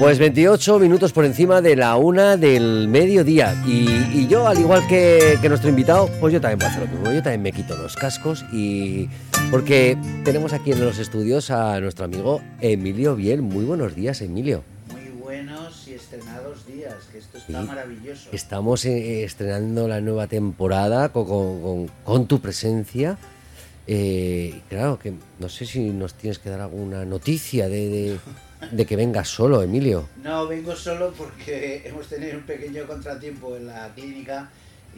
Pues 28 minutos por encima de la una del mediodía. Y, yo, al igual que, que, nuestro invitado, pues yo también puedo hacer lo mismo. Yo también me quito los cascos y. Porque tenemos aquí en los estudios a nuestro amigo Emilio Biel. Muy buenos días, Emilio. Muy buenos y estrenados días, que esto está maravilloso. Estamos eh, estrenando la nueva temporada con, con, con tu presencia. Eh, claro, que no sé si nos tienes que dar alguna noticia de... de de que vengas solo, Emilio. No, vengo solo porque hemos tenido un pequeño contratiempo en la clínica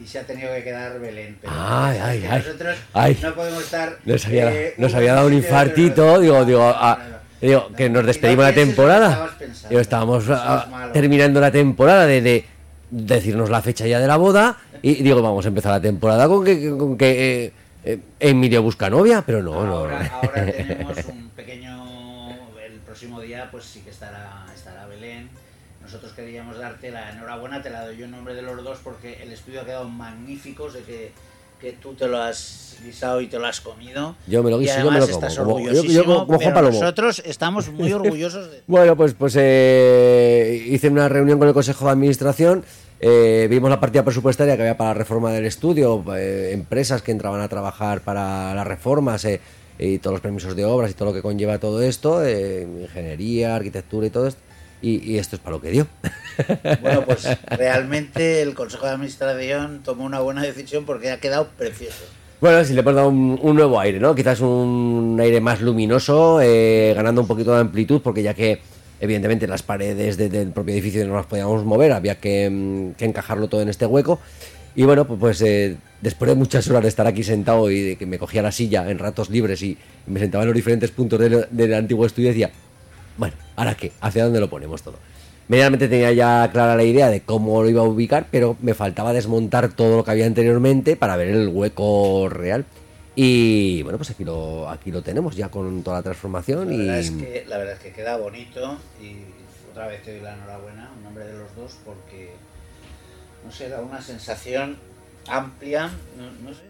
y se ha tenido que quedar Belén. Pero ay, ay, nosotros ay. no podemos estar. Nos había, eh, nos había dado un infartito, digo, digo, ah, digo que nos despedimos la temporada. Estábamos ah, terminando la temporada de, de, decirnos la fecha ya de la boda y digo, vamos a empezar la temporada con que, con que eh, eh, Emilio busca novia, pero no, ahora, no. Ahora tenemos un pequeño pues sí que estará, estará Belén. Nosotros queríamos darte la enhorabuena, te la doy yo en nombre de los dos porque el estudio ha quedado magnífico, sé que, que tú te lo has guisado y te lo has comido. Yo me lo guiso, yo me lo como. Estás como, yo, yo como, como Juan Palomo. Nosotros estamos muy orgullosos de Bueno, pues, pues eh, hice una reunión con el Consejo de Administración. Eh, vimos la partida presupuestaria que había para la reforma del estudio, eh, empresas que entraban a trabajar para las reformas, eh, y todos los permisos de obras y todo lo que conlleva todo esto, eh, ingeniería, arquitectura y todo esto. Y, esto es para lo que dio. Bueno, pues realmente el Consejo de Administración tomó una buena decisión porque ha quedado precioso. Bueno, si le hemos dado un, nuevo aire, ¿no? Quizás un aire más luminoso, eh, ganando un poquito de amplitud, porque ya que evidentemente las paredes del propio edificio no las podíamos mover, había que, mm, que encajarlo todo en este hueco. Y bueno, pues, pues eh, después de muchas horas de estar aquí sentado y de que me cogía la silla en ratos libres y me sentaba en los diferentes puntos del, del antiguo estudio, decía, bueno, ¿ahora qué? ¿Hacia dónde lo ponemos todo? Medianamente tenía ya clara la idea de cómo lo iba a ubicar, pero me faltaba desmontar todo lo que había anteriormente para ver el hueco real. Y bueno, pues aquí lo, aquí lo tenemos ya con toda la transformación. La y... verdad, es que, la verdad es que queda bonito y otra vez te doy la enhorabuena en nombre de los dos porque no sé, da una sensación amplia, no, no sé,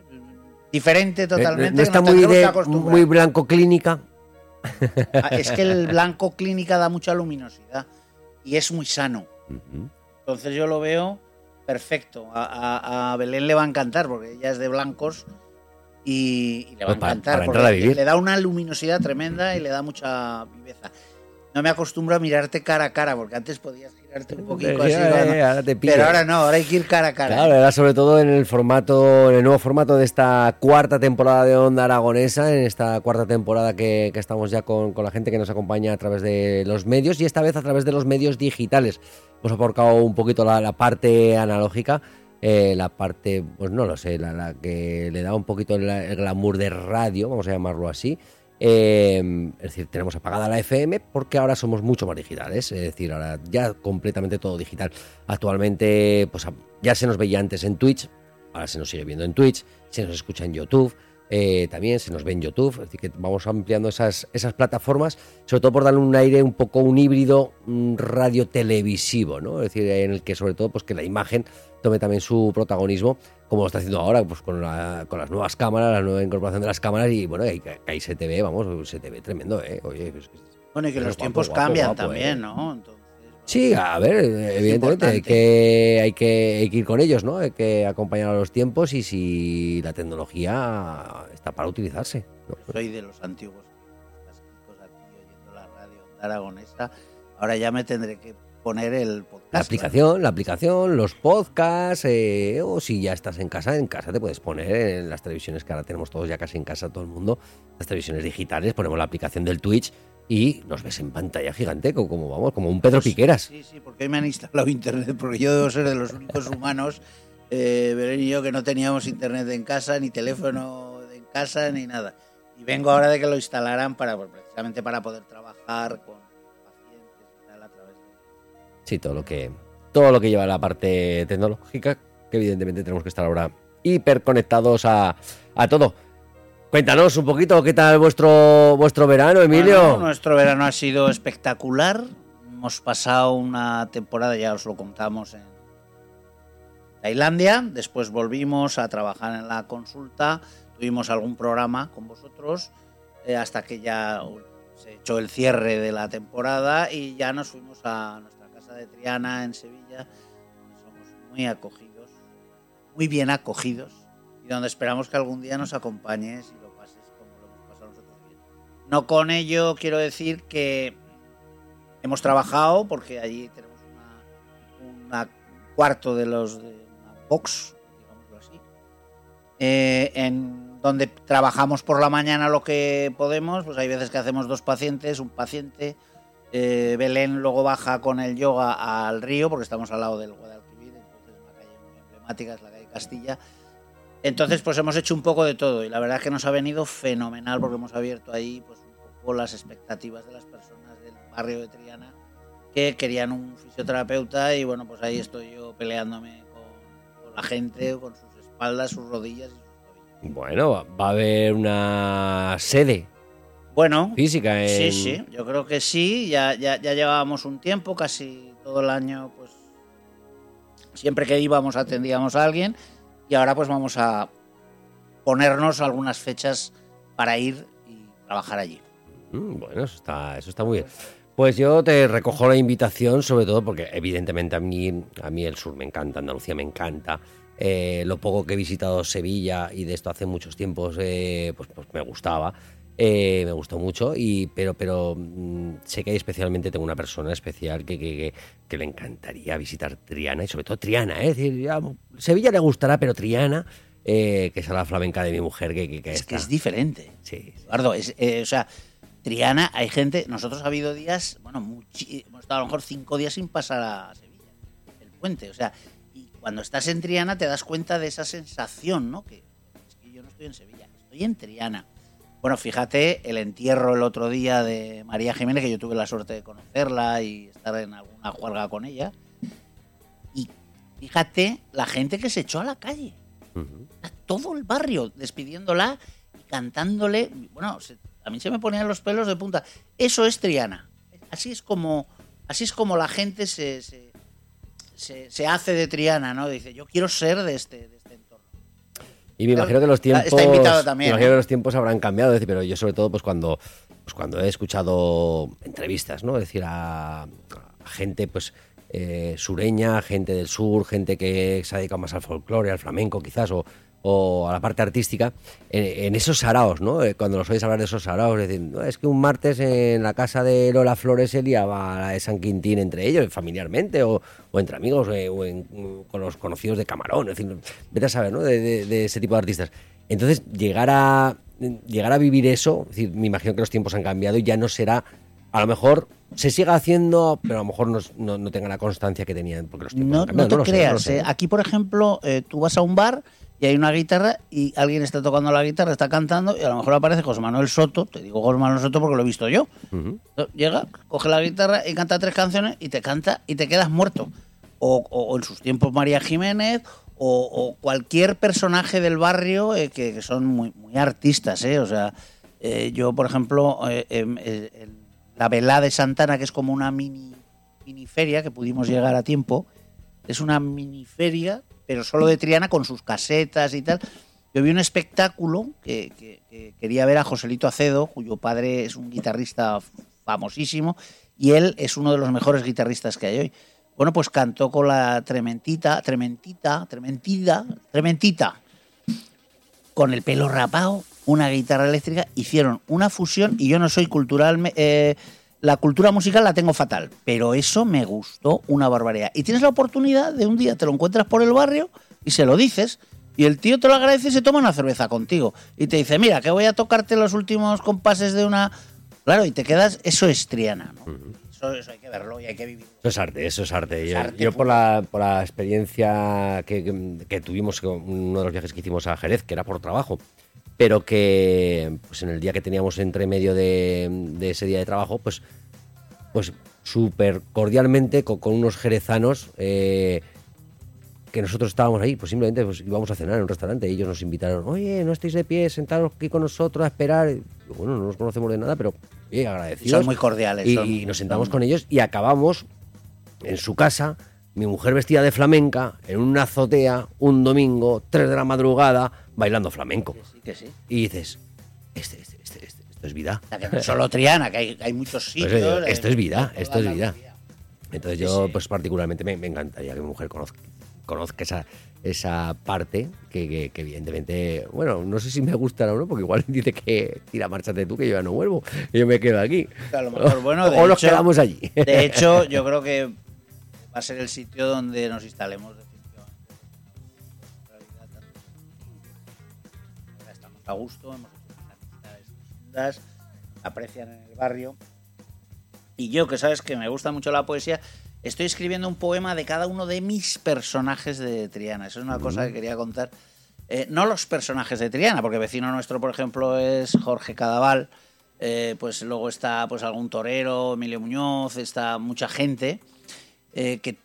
diferente totalmente. No, no está muy, de, muy blanco clínica. Ah, es que el blanco clínica da mucha luminosidad y es muy sano. Uh -huh. Entonces yo lo veo perfecto. A, a, a, Belén le va a encantar porque ella es de blancos y, y le va pues a encantar para, para porque le da una luminosidad tremenda y le da mucha viveza. No me acostumbro a mirarte cara a cara porque antes podías un poquito así. Eh, ahora te pero ahora no, ahora hay que ir cara a cara. Claro, era sobre todo en el formato, en el nuevo formato de esta cuarta temporada de Onda Aragonesa, en esta cuarta temporada que, que estamos ya con, con, la gente que nos acompaña a través de los medios y esta vez a través de los medios digitales. Hemos aportado un poquito la, la parte analógica. Eh, la parte, pues no lo sé, la, la que le da un poquito el, el glamour de radio, vamos a llamarlo así, eh, es decir, tenemos apagada la FM porque ahora somos mucho más digitales, es decir, ahora ya completamente todo digital. Actualmente, pues ya se nos veía antes en Twitch, ahora se nos sigue viendo en Twitch, se nos escucha en YouTube. Eh, también se nos ve en YouTube, es decir, que vamos ampliando esas, esas plataformas, sobre todo por darle un aire un poco un híbrido radio televisivo, ¿no? Es decir, en el que sobre todo pues que la imagen tome también su protagonismo, como lo está haciendo ahora, pues con, la, con las nuevas cámaras, la nueva incorporación de las cámaras, y bueno, ahí, ahí se te ve, vamos, se te ve tremendo, ¿eh? Oye, pues, bueno, y que los tiempos guapo, cambian guapo, también, ¿eh? ¿no? Entonces, Sí, a ver, evidentemente hay que, hay, que, hay que ir con ellos, ¿no? Hay que acompañar a los tiempos y si la tecnología está para utilizarse. ¿no? Soy de los antiguos aquí oyendo la radio aragonesa. Ahora ya me tendré que poner el podcast. La aplicación, la aplicación, los podcasts, eh, o si ya estás en casa, en casa te puedes poner en las televisiones que ahora tenemos todos ya casi en casa, todo el mundo, las televisiones digitales, ponemos la aplicación del Twitch y nos ves en pantalla gigante, como vamos, como un Pedro Piqueras. Sí, sí, porque me han instalado internet, porque yo debo ser de los únicos humanos eh, Belén y yo, que no teníamos internet en casa, ni teléfono en casa, ni nada. Y vengo ahora de que lo instalaran para, pues, precisamente para poder trabajar con Sí, todo lo que todo lo que lleva la parte tecnológica, que evidentemente tenemos que estar ahora hiperconectados a, a todo. Cuéntanos un poquito qué tal vuestro vuestro verano, Emilio. Bueno, nuestro verano ha sido espectacular. Hemos pasado una temporada, ya os lo contamos, en Tailandia. Después volvimos a trabajar en la consulta. Tuvimos algún programa con vosotros eh, hasta que ya se echó el cierre de la temporada y ya nos fuimos a nuestra de Triana en Sevilla, donde somos muy acogidos, muy bien acogidos y donde esperamos que algún día nos acompañes y lo pases como lo hemos pasado nosotros bien. No con ello quiero decir que hemos trabajado porque allí tenemos una, una cuarto de los de una box, digámoslo así, eh, en donde trabajamos por la mañana lo que podemos, pues hay veces que hacemos dos pacientes, un paciente, eh, Belén luego baja con el yoga al río, porque estamos al lado del Guadalquivir, entonces una calle muy emblemática, es la calle Castilla. Entonces, pues hemos hecho un poco de todo y la verdad es que nos ha venido fenomenal porque hemos abierto ahí pues un poco las expectativas de las personas del barrio de Triana que querían un fisioterapeuta y bueno, pues ahí estoy yo peleándome con, la gente, con sus espaldas, sus rodillas y sus tobillos. Bueno, va a haber una sede Bueno, física en... sí, sí, yo creo que sí, ya, ya, ya llevábamos un tiempo, casi todo el año, pues siempre que íbamos atendíamos a alguien y ahora pues vamos a ponernos algunas fechas para ir y trabajar allí. Mm, Bueno, eso está, eso está muy bien. Pues yo te recojo la invitación, sobre todo porque evidentemente a mí, a mí el sur me encanta, Andalucía me encanta. Eh, lo poco que he visitado Sevilla y de esto hace muchos tiempos, eh, pues, pues me gustaba. Eh, me gustó mucho, y, pero, pero mm, sé que hay especialmente tengo una persona especial que, que, que- que le encantaría visitar Triana y sobre todo Triana, ¿eh? es decir, ya, Sevilla le gustará, pero Triana, eh, que es la flamenca de mi mujer, que, Es que es diferente. Sí, sí. Eduardo, es, eh, o sea, Triana, hay gente, nosotros ha habido días, bueno, muchi- hemos estado a lo mejor cinco días sin pasar a Sevilla, el puente, o sea, y cuando estás en Triana te das cuenta de esa sensación, ¿no? Que es que yo no estoy en Sevilla, estoy en Triana. Bueno, fíjate el entierro el otro día de María Jiménez, que yo tuve la suerte de conocerla y estar en alguna juerga con ella. Y fíjate la gente que se echó a la calle a todo el barrio despidiéndola y cantándole. Bueno, se- a mí se me ponían los pelos de punta. Eso es Triana. Así es como, así es como la gente se, se, se- hace de Triana, ¿no? Dice, yo quiero ser de este. Y me imagino que los tiempos. está invitado también, me imagino que los tiempos habrán cambiado, es decir, pero yo sobre todo, pues cuando, pues cuando he escuchado entrevistas, ¿no? Es decir, a, a gente, pues. eh, sureña, gente del sur, gente que se ha dedicado más al folclore, al flamenco quizás, o, o a la parte artística, en, en esos saraos, ¿no? Eh, Cuando los oís hablar de esos saraos, es decir, "No, es que un martes en la casa de Lola Flores se liaba la de San Quintín entre ellos, familiarmente, o, o entre amigos, eh, o en- con los conocidos de Camarón, es decir, vete a saber, ¿no? De, de- de ese tipo de artistas. Entonces, llegar a, llegar a vivir eso, es decir, me imagino que los tiempos han cambiado y ya no será, a lo mejor se siga haciendo, pero a lo mejor no, no, no tenga la constancia que tenían, porque los tiempos No, han cambiado. no te no creas. sé. ¿eh? Aquí, por ejemplo, eh, tú vas a un bar y hay una guitarra y alguien está tocando la guitarra, está cantando y a lo mejor aparece José Manuel Soto. Te digo José Manuel Soto porque lo he visto yo. Llega, coge la guitarra y canta tres canciones y te canta y te quedas muerto. O, o- o en sus tiempos María Jiménez o, o cualquier personaje del barrio eh, que, que son muy, muy artistas. ¿eh? O sea, eh, yo, por ejemplo, eh, em, eh, la velada de Santana, que es como una mini, mini feria que pudimos llegar a tiempo, es una mini feria, pero solo de Triana con sus casetas y tal. Yo vi un espectáculo que, que- que quería ver a Joselito Acedo, cuyo padre es un guitarrista famosísimo y él es uno de los mejores guitarristas que hay hoy. Bueno, pues cantó con la trementita, trementita, trementida, trementita, con el pelo rapado, una guitarra eléctrica, hicieron una fusión y yo no soy cultural, eh, la cultura musical la tengo fatal, pero eso me gustó una barbaridad. Y tienes la oportunidad de un día te lo encuentras por el barrio y se lo dices y el tío te lo agradece y se toma una cerveza contigo y te dice, mira, que voy a tocarte los últimos compases de una... Claro, y te quedas, eso es Triana, ¿no? Eso eso, eso hay que verlo y hay que vivirlo. Eso es arte, eso es arte. Yo, arte yo por, la, por la experiencia que, que- que tuvimos, con uno de los viajes que hicimos a Jerez, que era por trabajo, pero que pues en el día que teníamos entre medio de, de ese día de trabajo, pues, pues súper cordialmente con, con unos jerezanos eh, que nosotros estábamos ahí, pues simplemente pues, íbamos a cenar en un restaurante y ellos nos invitaron, oye, no estéis de pie, sentaros aquí con nosotros a esperar. Y, bueno, no nos conocemos de nada, pero oye, agradecidos. Son muy cordiales. Y, son- y nos sentamos son- con ellos y acabamos en su casa, mi mujer vestida de flamenca, en una azotea, un domingo, 3 de la madrugada, bailando flamenco. Que sí, que sí. Y dices, este, este, este, este- esto es vida. O sea, que no es solo Triana, que hay, hay muchos Pues, sitios. eh, esto es vida, esto es vida. Entonces yo, sí. pues particularmente me, me encantaría que mi mujer conozca, conozca esa, esa parte que, que- que evidentemente, bueno, no sé si me gustará o no, porque igual dice que tira, márchate tú, que yo ya no vuelvo, y yo me quedo aquí. Que a lo mejor, bueno, de o nos hecho- quedamos allí. De hecho, yo creo que va a ser el sitio donde nos instalemos definitivamente. Ahora estamos a gusto, hemos hecho unas amistades profundas, aprecian en el barrio. Y yo, que sabes que me gusta mucho la poesía, estoy escribiendo un poema de cada uno de mis personajes de Triana. Eso es una cosa que quería contar. Eh, no los personajes de Triana, porque vecino nuestro, por ejemplo, es Jorge Cadaval. eh, pues luego está pues algún torero, Emilio Muñoz, está mucha gente eh, que,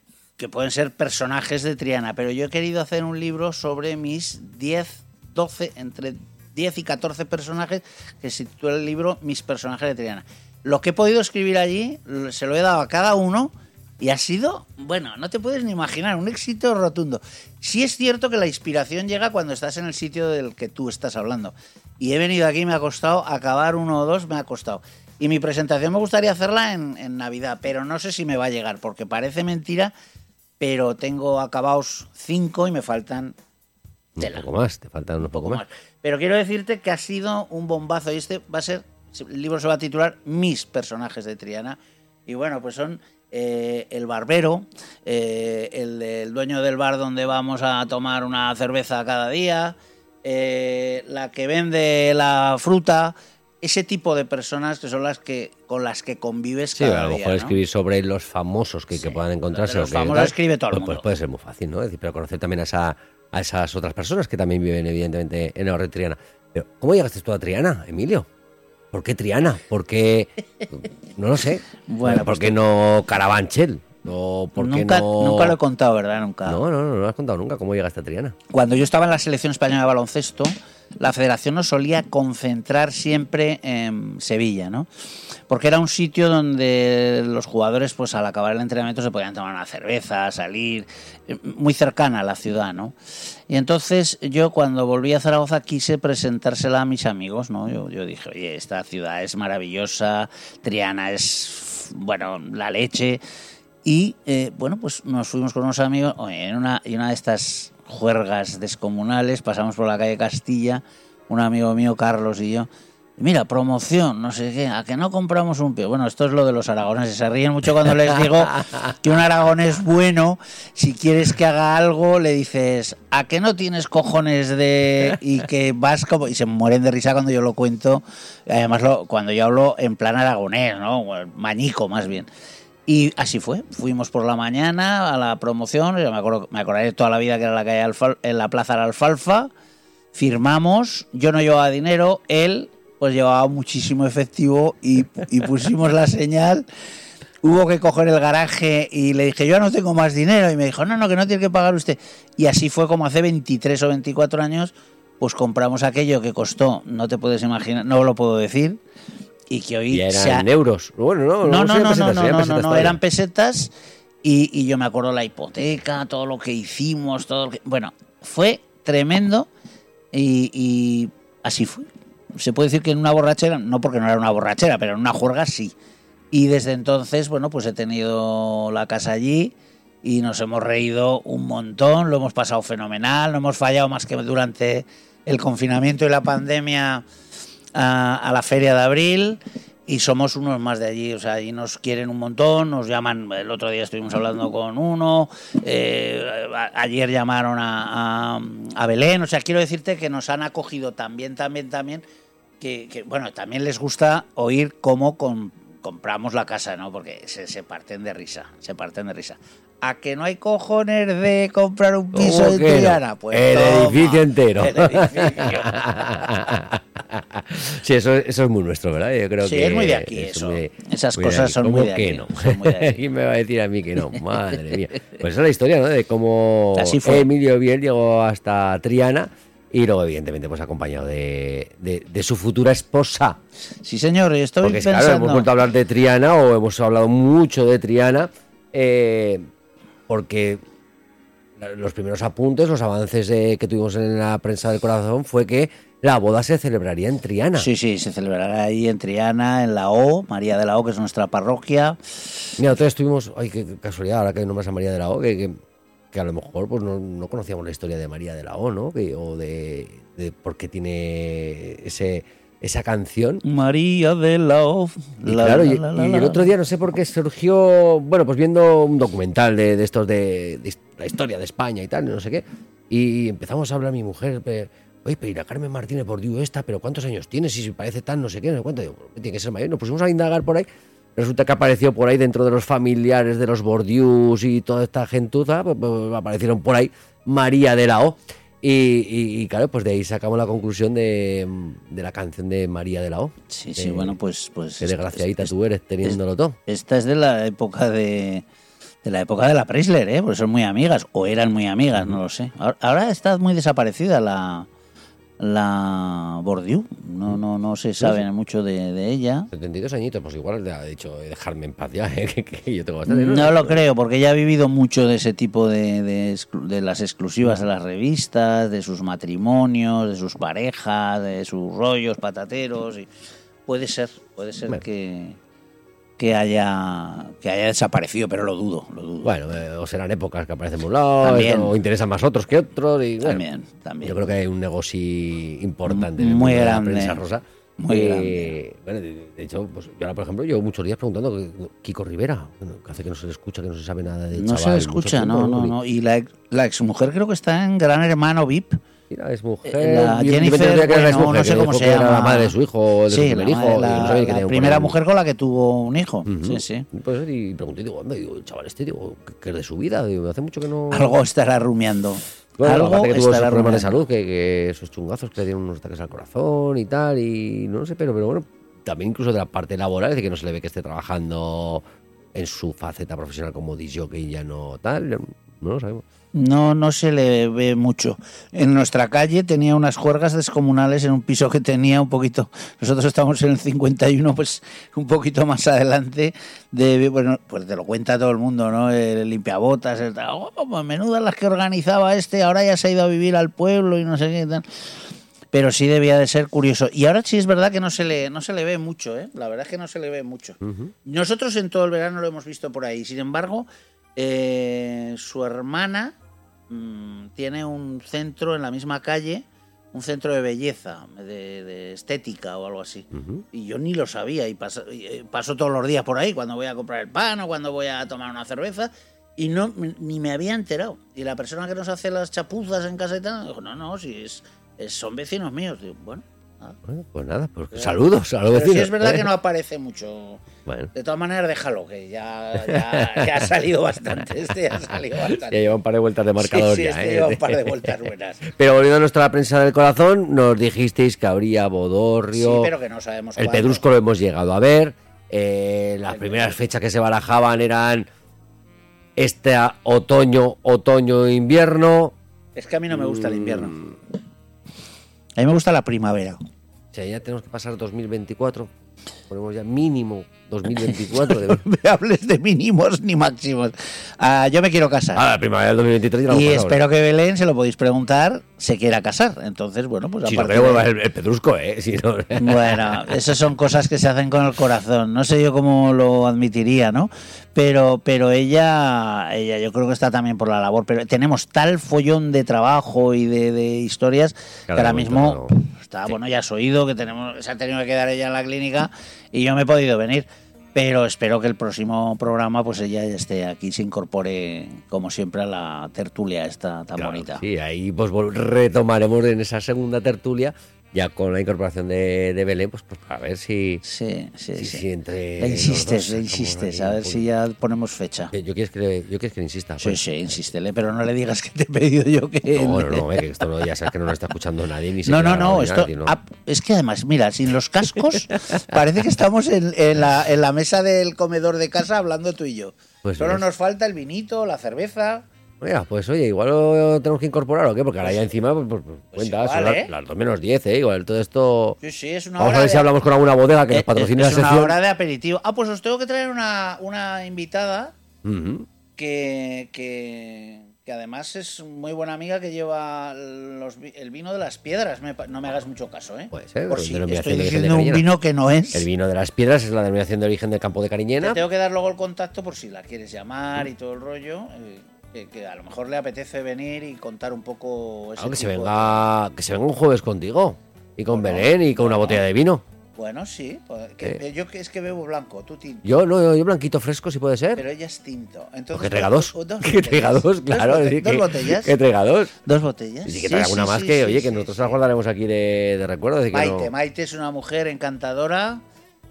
pueden ser personajes de Triana. Pero yo he querido hacer un libro sobre mis 10, 12, entre 10 y 14 personajes que se titula el libro Mis personajes de Triana. Lo que he podido escribir allí se lo he dado a cada uno y ha sido, bueno, no te puedes ni imaginar, un éxito rotundo. Sí es cierto que la inspiración llega cuando estás en el sitio del que tú estás hablando. Y he venido aquí, me ha costado acabar uno o dos, me ha costado. Y mi presentación me gustaría hacerla en, en Navidad, pero no sé si me va a llegar, porque parece mentira, pero tengo acabados cinco y me faltan Un tela. poco más, te faltan un poco más. Pero quiero decirte que ha sido un bombazo y este va a ser, el libro se va a titular Mis personajes de Triana. Y bueno, pues son eh, el barbero, eh, el, el dueño del bar donde vamos a tomar una cerveza cada día, eh, la que vende la fruta, ese tipo de personas que son las que con las que convives Sí, cada a lo día. mejor ¿no? escribir sobre los famosos que, que Sí, puedan encontrarse. los o que famosos escribe todo el pues, pues mundo. puede ser muy fácil, ¿no? Es decir, pero conocer también a, esa, a esas otras personas que también viven, evidentemente, en la red Triana. Pero, ¿cómo llegaste tú a Triana, Emilio? ¿Por qué Triana? ¿Por qué.? No lo sé. Bueno, ¿Por pues qué no Carabanchel? ¿O por qué nunca, no.? nunca lo he contado, ¿verdad? Nunca. No, no, no, no lo has contado nunca. ¿Cómo llegaste a Triana? Cuando yo estaba en la selección española de baloncesto, la federación nos solía concentrar siempre en Sevilla, ¿no? Porque era un sitio donde los jugadores, pues al acabar el entrenamiento, se podían tomar una cerveza, salir, eh, muy cercana a la ciudad, ¿no? Y entonces yo cuando volví a Zaragoza quise presentársela a mis amigos, ¿no? Yo, dije, oye, esta ciudad es maravillosa, Triana es, bueno, la leche. Y eh, bueno, pues nos fuimos con unos amigos en una, y una de estas juergas descomunales, pasamos por la calle Castilla, un amigo mío, Carlos y yo. Mira, promoción, no sé qué, a que no compramos un pie. Bueno, esto es lo de los aragoneses. Se ríen mucho cuando les digo que un aragonés bueno, si quieres que haga algo, le dices, a que no tienes cojones de. y que vas como. y se mueren de risa cuando yo lo cuento. Además, lo, cuando yo hablo en plan aragonés, ¿no? Mañico, más bien. Y así fue. Fuimos por la mañana a la promoción. Yo me, acuerdo, me acordaré toda la vida que era la calle Alfal- en la Plaza de la Alfalfa. Firmamos. Yo no llevaba dinero. Él, pues llevaba muchísimo efectivo y, pusimos la señal. Hubo que coger el garaje y le dije, yo no tengo más dinero. Y me dijo, no, no, que no tiene que pagar usted. Y así fue como hace 23 o 24 años, pues compramos aquello que costó, no te puedes imaginar, no lo puedo decir, y que hoy Y eran euros. Bueno, no, no, no, no, no, pesetas, no, no, pesetas eran pesetas y, y yo me acuerdo la hipoteca, todo lo que hicimos, todo lo que... Bueno, fue tremendo y, y así fue. Se puede decir que en una borrachera, no porque no era una borrachera, pero en una juerga sí. Y desde entonces, bueno, pues he tenido la casa allí y nos hemos reído un montón, lo hemos pasado fenomenal, no hemos fallado más que durante el confinamiento y la pandemia a, la feria de abril y somos unos más de allí, o sea, allí nos quieren un montón, nos llaman, el otro día estuvimos hablando con uno, eh, ayer llamaron a, a- a Belén, o sea, quiero decirte que nos han acogido también, también, también, que, que, bueno, también les gusta oír cómo con- compramos la casa, ¿no? Porque se, se parten de risa, se parten de risa. ¿A que no hay cojones de comprar un piso ¿Cómo en? Triana? Pues El toma, edificio entero. el edificio. sí, eso, eso es muy nuestro, ¿verdad? Yo creo Sí, que es muy de aquí eso. Esas muy cosas son ¿Cómo muy de aquí, no? son muy de aquí. ¿Quién me va a decir a mí que no? Madre mía. Pues esa es la historia, ¿no? De cómo. Emilio Biel llegó hasta Triana y luego, evidentemente, pues acompañado de, de- de su futura esposa. Sí, señor, estoy Porque, pensando... claro, hemos vuelto a hablar de Triana o hemos hablado mucho de Triana eh, porque los primeros apuntes, los avances que tuvimos en la prensa del corazón fue que la boda se celebraría en Triana. Sí, sí, se celebrará ahí en Triana, en la O, María de la O, que es nuestra parroquia. Mira, nosotros estuvimos, ay, qué casualidad, ahora que nombras a María de la O, que, que, que a lo mejor pues no, no conocíamos la historia de María de la O, ¿no? Que, o de, de por qué tiene ese, esa canción. María de la O. Y la, claro, la, y, la, la, y el otro día no sé por qué surgió, bueno, pues viendo un documental de, de estos de, de la historia de España y tal, no sé qué, y empezamos a hablar mi mujer, oye, pero y la Carmen Martínez por Dios esta, pero ¿cuántos años tiene? Si parece tan no sé qué, no sé cuánto, digo, tiene que ser mayor. Nos pusimos a indagar por ahí, resulta que apareció por ahí dentro de los familiares de los Bordius y toda esta gentuza, pues, pues, aparecieron por ahí María de la O. Y, y- y, claro, pues de ahí sacamos la conclusión de, de la canción de María de la O. Sí, sí, bueno, pues... pues Qué es- desgraciadita es- tú eres teniéndolo todo. Esta es de la época de... De la época de la Preisler, ¿eh? Porque son muy amigas, o eran muy amigas, no lo sé. Ahora, ahora está muy desaparecida la, la Bordiú. No, no, no se sabe mucho de, de ella. 72 añitos, pues igual le ha dicho "Eh, dejarme en paz ya, ¿eh? que, que yo tengo bastante. No lo creo, porque ella ha vivido mucho de ese tipo de, de, de las exclusivas de las revistas, de sus matrimonios, de sus parejas, de sus rollos patateros. Y puede ser, puede ser Bueno. que, que, haya, que haya desaparecido, pero lo dudo, lo dudo. Bueno, eh, o serán épocas que aparecen por un lado, También. o interesan más otros que otros. Y, bueno, también, también. Yo creo que hay un negocio importante en el muy mundo de la grande, prensa rosa. muy que, grande. Bueno, de, de hecho, pues yo ahora, por ejemplo, llevo muchos días preguntando Kiko Rivera, que hace que no se le escucha, que no se sabe nada de no chaval, se le escucha, tiempo, no, no, no. Y la, ex- la exmujer creo que está en Gran Hermano VIP. Mira, es mujer. Eh, la Jennifer, que bueno, exmujer, no sé que cómo se que Era la llama. madre de su hijo, de su Sí, primer la, hijo. la- no que la primera mujer con la que tuvo un hijo. Ujú. Sí, sí. Pues, y pregunté, digo, anda, digo, chaval este, digo, ¿qué, es de su vida? Digo, hace mucho que no... Algo estará rumiando. Bueno, Algo aparte que tuvo esos problemas de salud, que, que esos chungazos que le dieron unos ataques al corazón y tal, y no sé, pero, pero bueno, también incluso de la parte laboral, es decir, que no se le ve que esté trabajando en su faceta profesional como disjockey y ya no tal, no lo sabemos. No, no se le ve mucho. En nuestra calle tenía unas juergas descomunales en un piso que tenía un poquito. Nosotros estamos en el 51, pues un poquito más adelante. De, bueno, pues te lo cuenta todo el mundo, ¿no? El limpiabotas, el tal. Oh, pues menudas las que organizaba este, ahora ya se ha ido a vivir al pueblo y no sé qué tal. Pero sí debía de ser curioso. Y ahora sí es verdad que no se le, no se le ve mucho, ¿eh? La verdad es que no se le ve mucho. Nosotros en todo el verano lo hemos visto por ahí. Sin embargo, eh, su hermana mm, tiene un centro en la misma calle, un centro de belleza, de, de estética o algo así. Y yo ni lo sabía y paso, y, eh, paso todos los días por ahí cuando voy a comprar el pan o cuando voy a tomar una cerveza. Y no, ni me había enterado. Y la persona que nos hace las chapuzas en casa y tal, dijo, no, no, si es, es- son vecinos míos. Digo, bueno, Bueno, pues nada, pues saludos a los Pero sí es verdad ¿eh? que no aparece mucho. Bueno, De todas maneras, déjalo, que ya, ya, ya ha salido bastante. Este ya ha salido ya bastante. lleva un par de vueltas de marcador sí, sí, ya, este ¿eh? lleva un par de vueltas buenas. Pero volviendo a nuestra prensa del corazón, nos dijisteis que habría Sí, Bodorrio, pero que no sabemos el cuándo. Pedrusco lo hemos llegado a ver, eh, las primeras fechas que se barajaban eran este otoño, otoño, invierno. Es que a mí no me gusta el invierno. A mí me gusta la primavera. O sea, ya tenemos que pasar 2024. Ponemos ya mínimo 2024. De... No me hables de mínimos ni máximos. Ah, yo me quiero casar. Ah, la primavera del 2023 ya la hemos y espero que Belén, se lo podéis preguntar, se quiera casar. Entonces, bueno, pues a Si no de- el, el Pedrusco, ¿eh? Si no... Bueno, esas son cosas que se hacen con el corazón. No sé yo cómo lo admitiría, ¿no? Pero, pero ella, ella, yo creo que está también por la labor. Pero tenemos tal follón de trabajo y de, de historias que ahora mismo no. está, bueno, ya has oído que tenemos, se ha tenido que quedar ella en la clínica y yo me he podido venir. Pero espero que el próximo programa, pues ella esté aquí, se incorpore, como siempre, a la tertulia esta tan Claro, bonita. Sí, ahí pues retomaremos en esa segunda tertulia ya con la incorporación de, de Belén, pues, pues a ver si, Sí, sí, si, sí. si entre Le insistes, le insistes, a ver si ya ponemos fecha. Eh, Yo quieres que, le- yo quieres que le insista. Sí, pues. sí, insístele, pero no le digas que te he pedido yo que... No, no, no, eh, que esto no, ya sabes que no lo está escuchando nadie ni No, no, no, esto, tío, ¿no? ah, es que además, mira, sin los cascos, parece que estamos en, en la, en la mesa del comedor de casa hablando tú y yo. Pues Solo ves. nos falta el vinito, la cerveza. Mira, pues oye, igual lo tenemos que incorporar o qué, porque ahora ya encima, pues, pues, pues, cuenta, igual, son las, ¿eh? las 2 menos 10, ¿eh? Igual todo esto. Sí, sí, es una Vamos hora a ver de- si hablamos con alguna bodega que Eh, nos patrocine es la una sección. hora de aperitivo. Ah, pues os tengo que traer una, una invitada que, que, que además es muy buena amiga que lleva los el vino de las piedras. Me no me hagas mucho caso, ¿eh? Puede ser, Por si estoy de origen de diciendo un vino que no es. El vino de las piedras es la denominación de origen del campo de Cariñena. Te tengo que dar luego el contacto por si la quieres llamar y todo el rollo. eh, que, que a lo mejor le apetece venir y contar un poco ese Claro, que se de- venga, que se venga un jueves contigo. Y con Belén y con una botella de vino. Bueno, sí. pues, que- Eh. Yo es que bebo blanco, tú tinto. Yo no, yo, blanquito fresco si puede ser. Pero ella es tinto. Entonces, que traiga dos. dos Que traiga dos, claro. Dos, bote- botellas. Que traiga dos. Dos botellas. Y sí que traiga alguna más sí, que, sí, oye, que sí, nosotros sí. la guardaremos aquí de, de recuerdo. que Maite, no- Maite es una mujer encantadora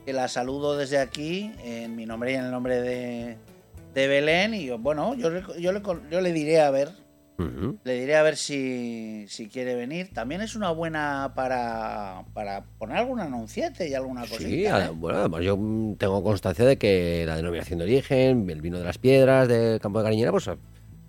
que la saludo desde aquí en mi nombre y en el nombre de, de Belén y yo, bueno, yo, le- yo, le, yo le diré a ver, le diré a ver si, si quiere venir. También es una buena para, para poner algún anunciante y alguna cosita. Sí, ¿eh? bueno, además yo mm, tengo constancia de que la denominación de origen, el vino de las piedras del campo de Cariñera, pues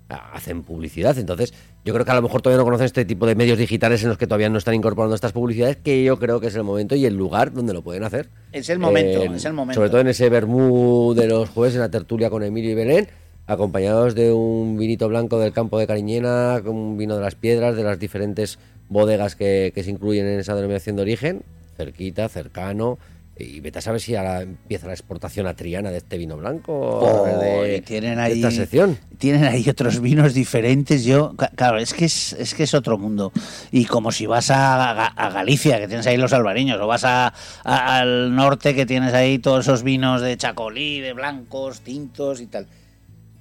hacen publicidad. Entonces, yo creo que a lo mejor todavía no conocen este tipo de medios digitales en los que todavía no están incorporando estas publicidades, que yo creo que es el momento y el lugar donde lo pueden hacer. Es el momento, Eh, es el momento. Sobre todo en ese vermú de los jueves en la tertulia con Emilio y Belén, acompañados de un vinito blanco del campo de Cariñena, con un vino de las piedras, de las diferentes bodegas que, que se incluyen en esa denominación de origen, cerquita, cercano. Y vete a saber si ahora empieza la exportación a Triana de este vino blanco. Oh, de, y tienen ahí esta sección. tienen ahí otros vinos diferentes yo claro es que es, es que es otro mundo y como si vas a, a Galicia que tienes ahí los albariños o vas a, a- al norte que tienes ahí todos esos vinos de chacolí de blancos tintos y tal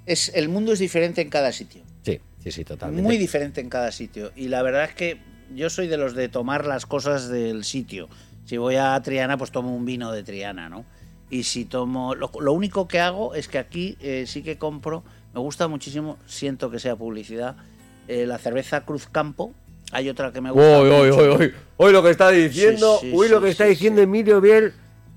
es el mundo es diferente en cada sitio Sí, sí, sí, totalmente. muy diferente en cada sitio. Y la verdad es que yo soy de los de tomar las cosas del sitio. Si voy a Triana, pues tomo un vino de Triana, ¿no? Y si tomo. Lo, lo único que hago es que aquí eh, sí que compro. Me gusta muchísimo, siento que sea publicidad. eh, la cerveza Cruz Campo. Hay otra que me gusta. Uy, uy, uy, uy. Uy, lo que está diciendo, Sí, sí, uy, lo que está diciendo. Emilio Biel.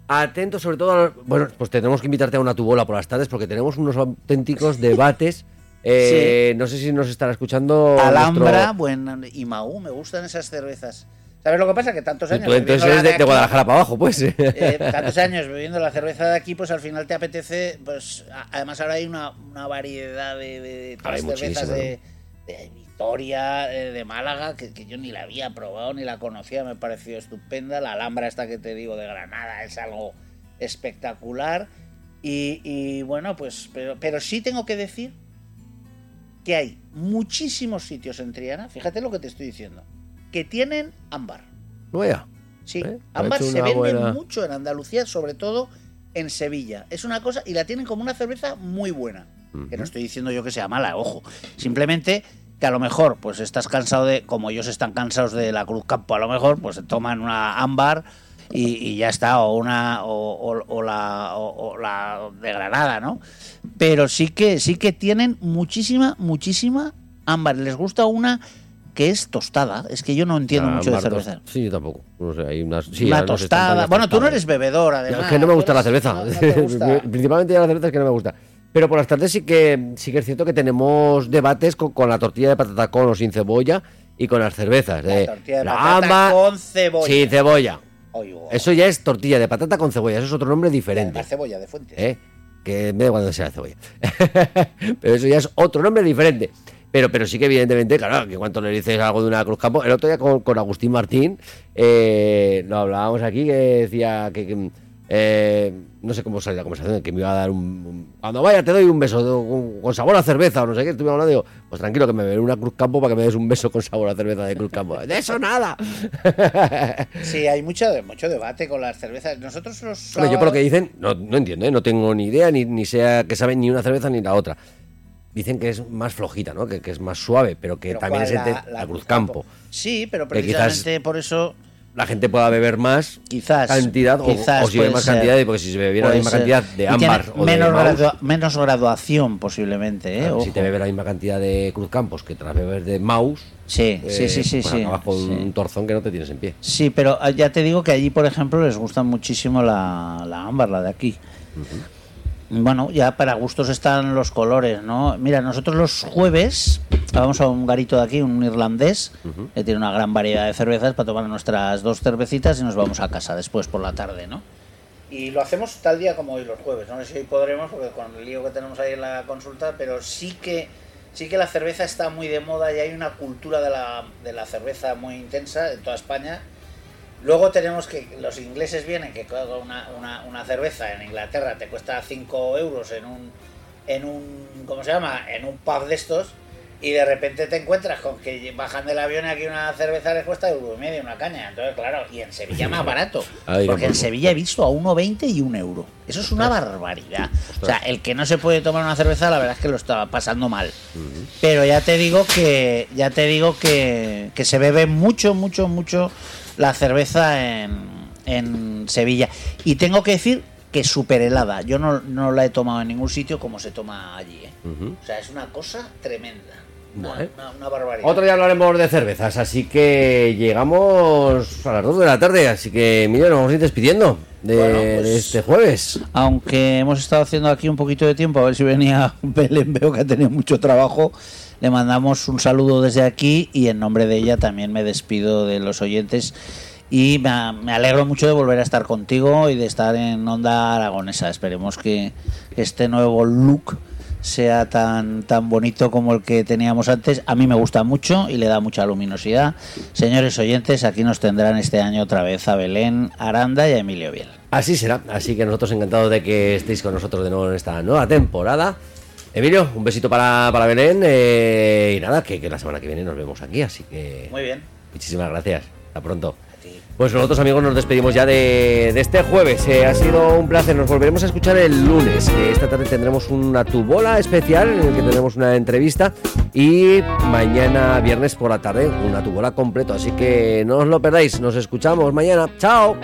Atento sobre todo a los- Bueno, pues tenemos que invitarte a una tubola por las tardes porque tenemos unos auténticos debates. Eh, No sé si nos estará escuchando. Alhambra, nuestro- buen y Maú, me gustan esas cervezas. ¿Sabes lo que pasa? Que tantos años. Tú entonces bebiendo eres de, aquí- Guadalajara para abajo, pues. eh, tantos años bebiendo la cerveza de aquí, pues al final te apetece, pues además ahora hay una, una variedad de, de, otras cervezas de, de Vitoria, eh, de Málaga, que, que yo ni la había probado ni la conocía, me pareció estupenda. La Alhambra esta que te digo de Granada es algo espectacular. Y, y bueno, pues, pero, pero sí tengo que decir que hay muchísimos sitios en Triana, fíjate lo que te estoy diciendo, que tienen ámbar. Vaya. Sí, ¿Eh? Ámbar se vende buena- mucho en Andalucía, sobre todo en Sevilla. Es una cosa y la tienen como una cerveza muy buena. Que no estoy diciendo yo que sea mala, ojo. Simplemente que a lo mejor, pues estás cansado de, como ellos están cansados de la Cruz Campo, a lo mejor, pues se toman una ámbar y, y ya está, o una, o, o- o la, o- o la de Granada, ¿no? Pero sí que, sí que tienen muchísima, muchísima ámbar. Les gusta una que es tostada. Es que yo no entiendo Ah, mucho de cerveza. Sí, yo tampoco. No sé, hay unas. Sí, una tostada. Bueno, tú no eres bebedor, además. Es que no me gusta la eres- cerveza. no- no gusta. Principalmente ya la cerveza es que no me gusta. Pero por las tardes sí que sí que es cierto que tenemos debates con, con la tortilla de patata con o sin cebolla y con las cervezas. La de tortilla de la patata con cebolla. Sin cebolla. Eso ya es tortilla de patata con cebolla. Eso es otro nombre diferente. además cebolla de fuente. ¿eh? Que me da cuando sea cebolla. pero eso ya es otro nombre diferente. Pero, pero sí que evidentemente, claro, que cuando le dices algo de una Cruz Campo, el otro día con, con Agustín Martín, eh, lo hablábamos aquí, que decía que, que, eh, no sé cómo salió la conversación, que me iba a dar un, un- cuando vaya te doy un beso con, con sabor a cerveza o no sé qué, estuvimos hablando, digo, pues tranquilo que me beberé una Cruz Campo para que me des un beso con sabor a cerveza de Cruz Campo. De eso nada. Sí, hay mucho, mucho debate con las cervezas. Nosotros los Hombre, yo por lo que sábados- dicen, no, no entiendo, ¿eh? no tengo ni idea, ni, ni sea que saben ni una cerveza ni la otra. Dicen que es más flojita, ¿no? Que, que es más suave, pero que Pero también es La- la, la Cruz Campo. Sí, pero precisamente por eso la gente pueda beber más Quizás, cantidad o- quizás o, si bebe más ser. cantidad, porque si se bebiera la misma ser. cantidad de ámbar o de menos, gradua- menos graduación posiblemente, ¿eh? claro, si te bebes la misma cantidad de Cruz Campos que tras beber de Maus, Sí, eh, sí, sí, sí, pues sí. acabas con sí. un torzón que no te tienes en pie. Sí, pero ah, ya te digo que allí, por ejemplo, les gusta muchísimo la, la ámbar, la de aquí. Bueno, ya para gustos están los colores, ¿no? Mira, nosotros los jueves vamos a un garito de aquí, un irlandés, que tiene una gran variedad de cervezas para tomar nuestras dos cervecitas y nos vamos a casa después por la tarde, ¿no? Y lo hacemos tal día como hoy los jueves. No sé si hoy podremos, porque con el lío que tenemos ahí en la consulta, pero sí que sí que la cerveza está muy de moda y hay una cultura de la, de la cerveza muy intensa en toda España. Luego tenemos que los ingleses vienen, que una, una, una cerveza en Inglaterra te cuesta 5 euros en un, en un, ¿cómo se llama? En un pub de estos y de repente te encuentras con que bajan del avión y aquí una cerveza les cuesta euro y medio, una caña. Entonces, claro, y en Sevilla más barato. Ahí porque en. Sevilla he visto a 1,20 y 1 euro. Eso es una barbaridad. O sea, el que no se puede tomar una cerveza, la verdad es que lo está pasando mal. Pero ya te digo que, ya te digo que, que se bebe mucho, mucho, mucho la cerveza en, en Sevilla. Y tengo que decir que súper helada. Yo no, no la he tomado en ningún sitio como se toma allí. ¿eh? O sea, es una cosa tremenda. Vale. una- una barbaridad. Otro día hablaremos de cervezas, así que llegamos a las 2 de la tarde, así que Emilio, nos vamos a ir despidiendo de, Bueno, pues- de este jueves. Aunque hemos estado haciendo aquí un poquito de tiempo, a ver si venía Belén, veo que ha tenido mucho trabajo. Le mandamos un saludo desde aquí y en nombre de ella también me despido de los oyentes. Y me alegro mucho de volver a estar contigo y de estar en Onda Aragonesa. Esperemos que este nuevo look sea tan, tan bonito como el que teníamos antes. A mí me gusta mucho y le da mucha luminosidad. Señores oyentes, aquí nos tendrán este año otra vez a Belén Aranda y a Emilio Biel. Así será, así que nosotros encantados de que estéis con nosotros de nuevo en esta nueva temporada. Emilio, un besito para, para Belén eh, y nada, que, que la semana que viene nos vemos aquí, así que Muy bien. muchísimas gracias, hasta pronto. Pues nosotros amigos nos despedimos ya de, este jueves. Eh, ha sido un placer. Nos volveremos a escuchar el lunes. esta tarde tendremos una tubola especial en el que tendremos una entrevista. Y mañana viernes por la tarde una tubola completo. Así que no os lo perdáis. Nos escuchamos mañana. Chao.